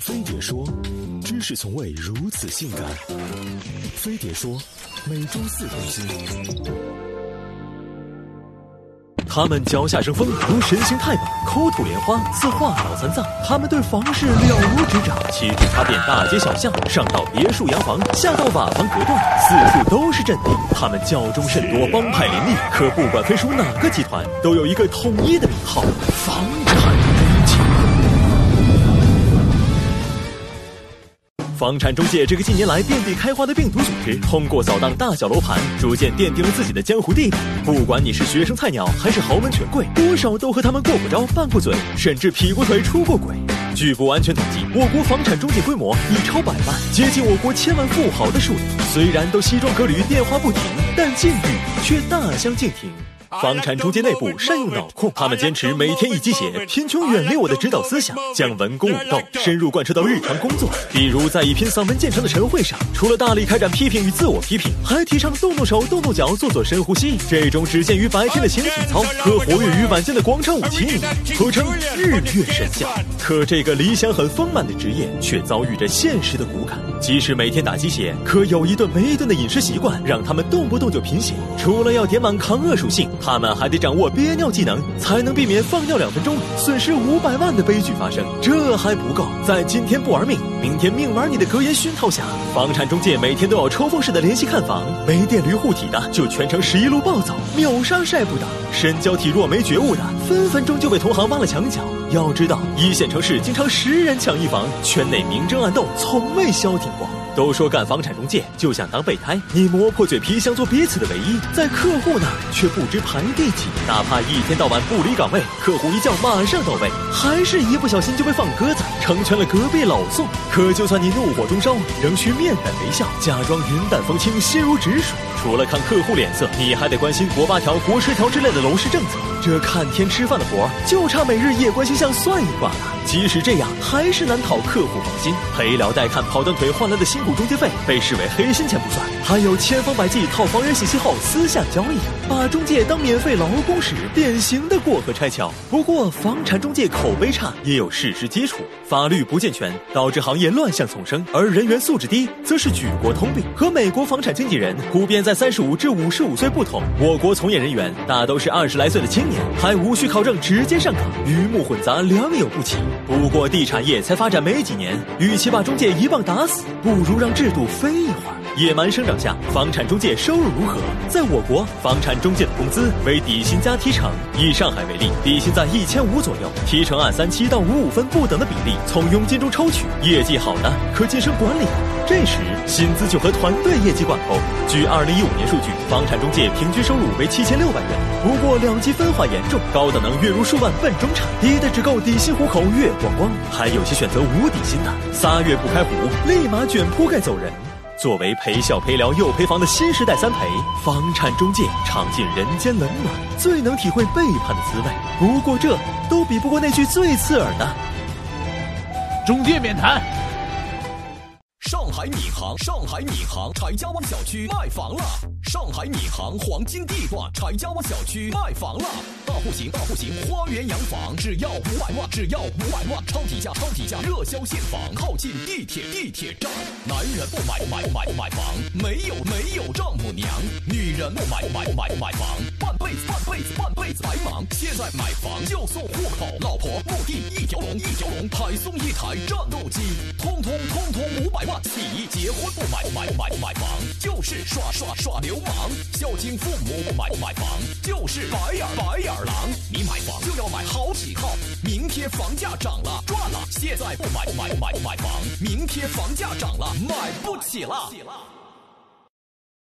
飞碟说，知识从未如此性感。飞碟说，每周四更新。他们脚下生风，如神行太保；口吐莲花，似化脑残藏。他们对房事了如指掌，旗帜插遍大街小巷，上到别墅洋房，下到瓦房隔断，四处都是阵地。他们教中甚多，帮派林立，可不管分属哪个集团，都有一个统一的名号——房产。房产中介这个近年来遍地开花的病毒组织，通过扫荡大小楼盘，逐渐奠定了自己的江湖地位。不管你是学生菜鸟，还是豪门权贵，多少都和他们过过招、拌过嘴，甚至劈过腿、出过轨。据不完全统计，我国房产中介规模已超百万，接近我国千万富豪的数量。虽然都西装革履、电话不停，但境遇却大相径庭。房产中介内部善用脑控，他们坚持每天一鸡血，贫穷远离我的指导思想，将文攻武斗深入贯彻到日常工作。比如在一篇散文建成的晨会上，除了大力开展批评与自我批评，还提倡动动手、动动脚，做做深呼吸。这种只见于白天的形体操和活跃于晚间的广场舞情谊，合称日月神教。可这个理想很丰满的职业，却遭遇着现实的骨感。即使每天打鸡血，可有一顿没一顿的饮食习惯，让他们动不动就贫血。除了要点满抗饿属性。他们还得掌握憋尿技能，才能避免放尿两分钟损失五百万的悲剧发生。这还不够，在今天不玩命，明天命玩你的格言熏陶下，房产中介每天都要抽风式的联系看房，没电驴护体的就全程十一路暴走，秒杀晒不倒，身娇体弱没觉悟的，分分钟就被同行挖了墙角。要知道，一线城市经常十人抢一房，圈内明争暗斗从未消停过。都说干房产中介就像当备胎，你磨破嘴皮想做彼此的唯一，在客户那却不知排第几。哪怕一天到晚不离岗位，客户一叫马上到位，还是一不小心就被放鸽子，成全了隔壁老宋。可就算你怒火中烧，仍需面带微笑，假装云淡风轻，心如止水。除了看客户脸色，你还得关心国八条、国十条之类的楼市政策。这看天吃饭的活，就差每日夜观星象算一卦了。即使这样，还是难讨客户芳心。陪聊带看跑断腿换来的辛苦中介费，被视为黑心钱不算，还有千方百计套房源信息后私下交易，把中介当免费劳工使，典型的过河拆桥。不过，房产中介口碑差也有事实基础，法律不健全，导致行业乱象丛生；而人员素质低，则是举国通病。和美国房产经纪人普遍在三十五至五十五岁不同，我国从业人员大都是二十来岁的青年，还无需考证直接上岗，鱼目混杂，良莠不齐。不过地产业才发展没几年，与其把中介一棒打死，不如让制度飞一会儿。野蛮生长下，房产中介收入如何？在我国，房产中介的工资为底薪加提成。以上海为例，底薪在一千五左右，提成按三七到五五分不等的比例从佣金中抽取，业绩好的可晋升管理。这时薪资就和团队业绩挂钩。据二零一五年数据，房产中介平均收入为七千六百元。不过两极分化严重，高的能月入数万奔中产，低的只够底薪糊口月光光。还有些选择无底薪的，仨月不开户，立马卷铺盖走人。作为陪笑陪聊又陪房的新时代三陪，房产中介尝尽人间冷暖，最能体会背叛的滋味。不过这都比不过那句最刺耳的“中介免谈”。上海闵行，上海闵行柴家湾小区卖房了。上海闵行黄金地段柴家湾小区卖房了，大户型大户型花园洋房只要五百万，只要五百万，超低价超低价，热销现房，靠近地铁地铁站。男人不买不买不买不买房，没有没有丈母娘；女人不买不买不买不买房，半辈子半辈子半辈子白忙。现在买房就送户口，老婆墓地一条龙一条龙，还送一台战斗机，通通通通五百万起。结婚不买不买不买不买房，耍耍耍流。氓，孝敬父母不买不买房，就是白眼白眼狼。你买房就要买好几套，明天房价涨了赚了。现在不买不买不买不买房，明天房价涨了买不起了。